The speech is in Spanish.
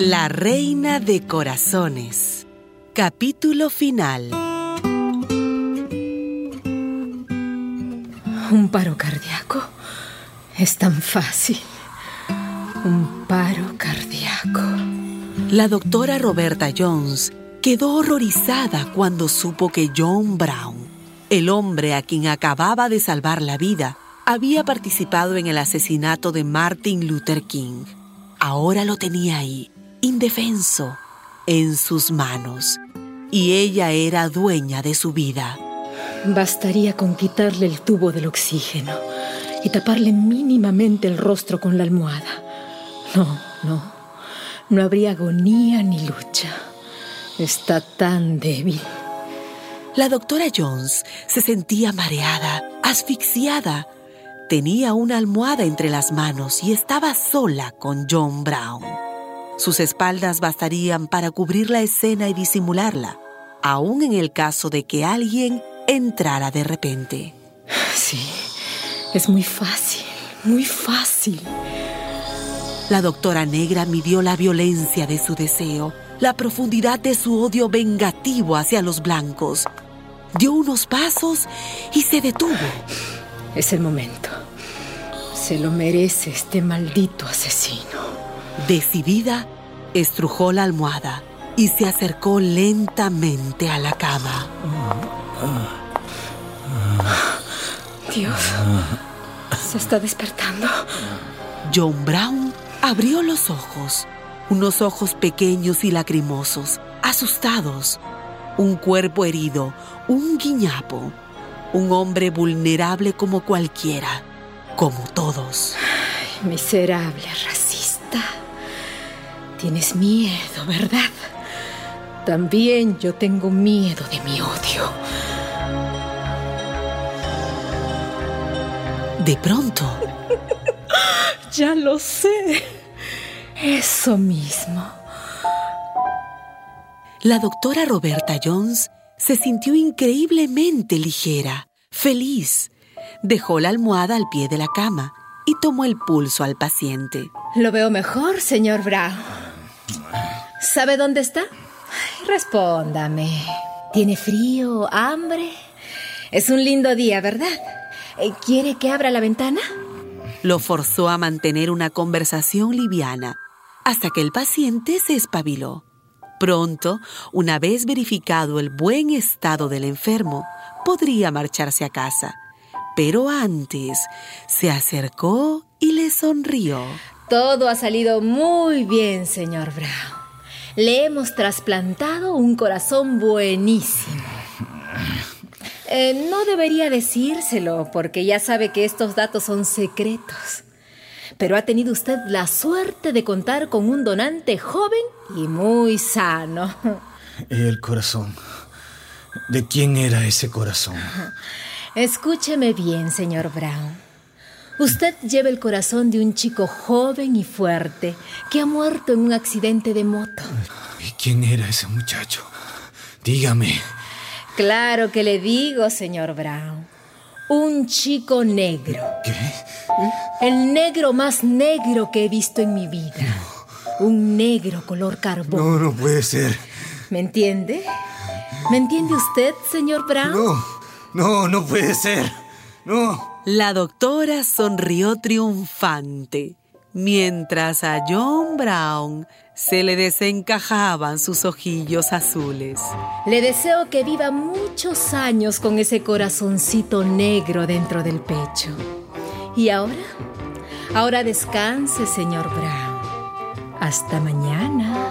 La Reina de Corazones. Capítulo final. Un paro cardíaco es tan fácil. Un paro cardíaco. La doctora Roberta Jones quedó horrorizada cuando supo que John Brown, el hombre a quien acababa de salvar la vida, había participado en el asesinato de Martin Luther King. Ahora lo tenía ahí, indefenso, en sus manos, y ella era dueña de su vida. Bastaría con quitarle el tubo del oxígeno y taparle mínimamente el rostro con la almohada. No, no, no habría agonía ni lucha. Está tan débil. La doctora Jones se sentía mareada, asfixiada. Tenía una almohada entre las manos y estaba sola con John Brown. Sus espaldas bastarían para cubrir la escena y disimularla, aun en el caso de que alguien entrara de repente. Sí, es muy fácil, muy fácil. La doctora negra midió la violencia de su deseo, la profundidad de su odio vengativo hacia los blancos. Dio unos pasos y se detuvo. Es el momento. Se lo merece este maldito asesino. Decidida, estrujó la almohada y se acercó lentamente a la cama. Dios, se está despertando. John Brown abrió los ojos, unos ojos pequeños y lacrimosos, asustados, un cuerpo herido, un guiñapo, un hombre vulnerable como cualquiera, como todos. Ay, miserable racista. Tienes miedo, ¿verdad? También yo tengo miedo de mi odio. De pronto, Ya lo sé. Eso mismo. la doctora Roberta Jones se sintió increíblemente ligera, feliz. Dejó la almohada al pie de la cama y tomó el pulso al paciente. Lo veo mejor, señor Brown. ¿Sabe dónde está? Ay, respóndame. ¿Tiene frío, hambre? Es un lindo día, ¿verdad? Eh, ¿Quiere que abra la ventana? Lo forzó a mantener una conversación liviana hasta que el paciente se espabiló. Pronto, una vez verificado el buen estado del enfermo, podría marcharse a casa. Pero antes se acercó y le sonrió. Todo ha salido muy bien, señor Brown. Le hemos trasplantado un corazón buenísimo. Eh, no debería decírselo porque ya sabe que estos datos son secretos. Pero ha tenido usted la suerte de contar con un donante joven y muy sano. El corazón. ¿De quién era ese corazón? Escúcheme bien, señor Brown. Usted lleva el corazón de un chico joven y fuerte que ha muerto en un accidente de moto. ¿Y quién era ese muchacho? Dígame. Claro que le digo, señor Brown. Un chico negro. ¿Qué? El negro más negro que he visto en mi vida. Un negro color carbón. No, no puede ser. ¿Me entiende? ¿Me entiende usted, señor Brown? No, no, no puede ser. No. La doctora sonrió triunfante, mientras a John Brown se le desencajaban sus ojillos azules. Le deseo que viva muchos años con ese corazoncito negro dentro del pecho. ¿Y ahora? Ahora descanse, señor Brown. Hasta mañana.